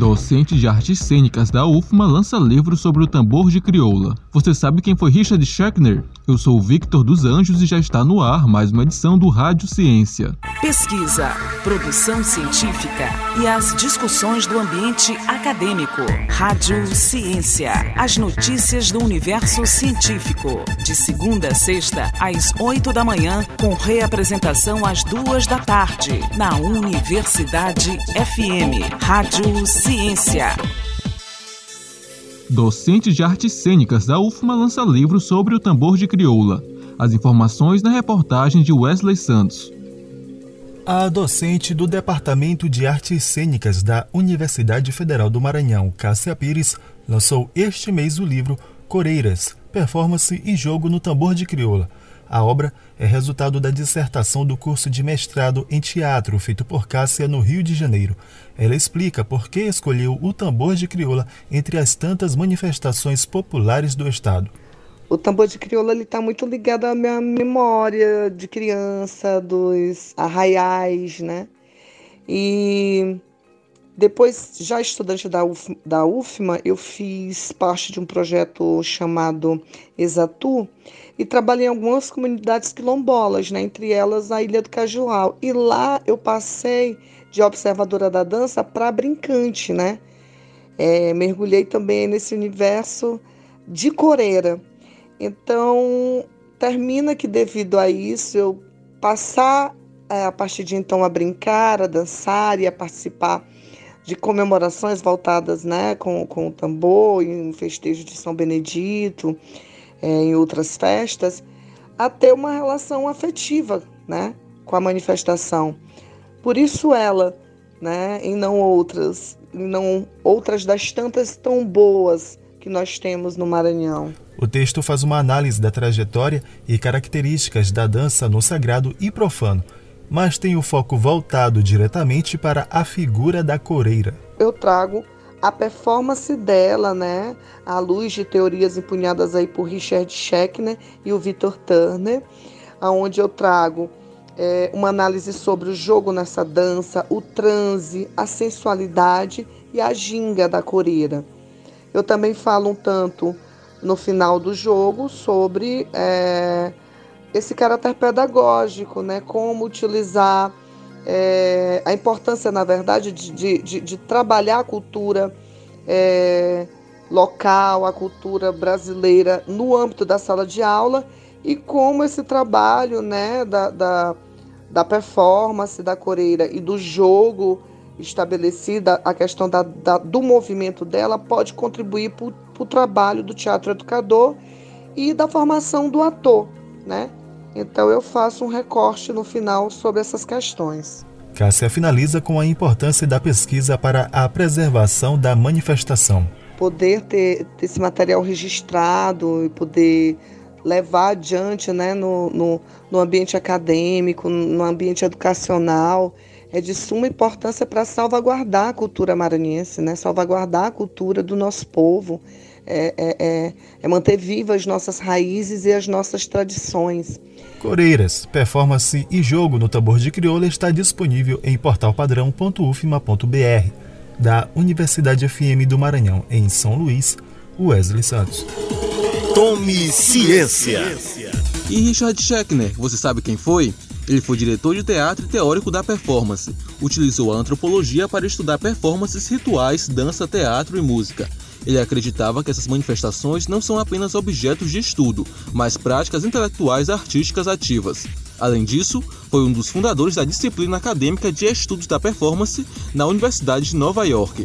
Docente de artes cênicas da UFMA lança livro sobre o tambor de crioula. Você sabe quem foi Richard Schechner? Eu sou o Victor dos Anjos e já está no ar mais uma edição do Rádio Ciência. Pesquisa, produção científica e as discussões do ambiente acadêmico. Rádio Ciência. As notícias do universo científico. De segunda a sexta, às oito da manhã, com reapresentação às duas da tarde, na Universidade FM. Rádio Ciência. Docente de artes cênicas da UFMA lança livro sobre o tambor de crioula. As informações na reportagem de Wesley Santos. A docente do Departamento de Artes Cênicas da Universidade Federal do Maranhão, Cássia Pires, lançou este mês o livro Coreiras, Performance e Jogo no Tambor de Crioula, a obra é resultado da dissertação do curso de mestrado em teatro feito por Cássia no Rio de Janeiro. Ela explica por que escolheu o tambor de crioula entre as tantas manifestações populares do estado. O tambor de crioula está muito ligado à minha memória de criança, dos arraiais, né? E depois, já estudante da, Uf, da UFMA, eu fiz parte de um projeto chamado Exatu, e trabalhei em algumas comunidades quilombolas, né? entre elas a Ilha do Cajual. E lá eu passei de observadora da dança para brincante, né? É, mergulhei também nesse universo de coreira. Então, termina que devido a isso, eu passar é, a partir de então a brincar, a dançar e a participar de comemorações voltadas né, com, com o tambor, em festejo de São Benedito, é, em outras festas, a ter uma relação afetiva né, com a manifestação. Por isso ela, né, e não outras, e não outras das tantas tão boas que nós temos no Maranhão. O texto faz uma análise da trajetória e características da dança no sagrado e profano, mas tem o foco voltado diretamente para a figura da coreira. Eu trago a performance dela, né, à luz de teorias empunhadas aí por Richard Schechner e o Victor Turner, aonde eu trago é, uma análise sobre o jogo nessa dança, o transe, a sensualidade e a ginga da coreira. Eu também falo um tanto no final do jogo sobre é, esse caráter pedagógico, né, como utilizar é, a importância, na verdade, de, de, de trabalhar a cultura é, local, a cultura brasileira no âmbito da sala de aula e como esse trabalho né, da, da, da performance da coreira e do jogo estabelecida, a questão da, da do movimento dela pode contribuir para o trabalho do teatro educador e da formação do ator, né? Então eu faço um recorte no final sobre essas questões. Cássia finaliza com a importância da pesquisa para a preservação da manifestação. Poder ter, ter esse material registrado e poder levar adiante né, no, no, no ambiente acadêmico, no ambiente educacional, é de suma importância para salvaguardar a cultura maranhense, né? salvaguardar a cultura do nosso povo, é, é, é, é manter vivas as nossas raízes e as nossas tradições. Coreiras, performance e jogo no tambor de crioula está disponível em portalpadrão.ufma.br da Universidade FM do Maranhão, em São Luís, Wesley Santos. Tome ciência. E Richard Schechner, você sabe quem foi? Ele foi diretor de teatro e teórico da performance. Utilizou a antropologia para estudar performances rituais, dança, teatro e música. Ele acreditava que essas manifestações não são apenas objetos de estudo, mas práticas intelectuais artísticas ativas. Além disso, foi um dos fundadores da disciplina acadêmica de estudos da performance na Universidade de Nova York.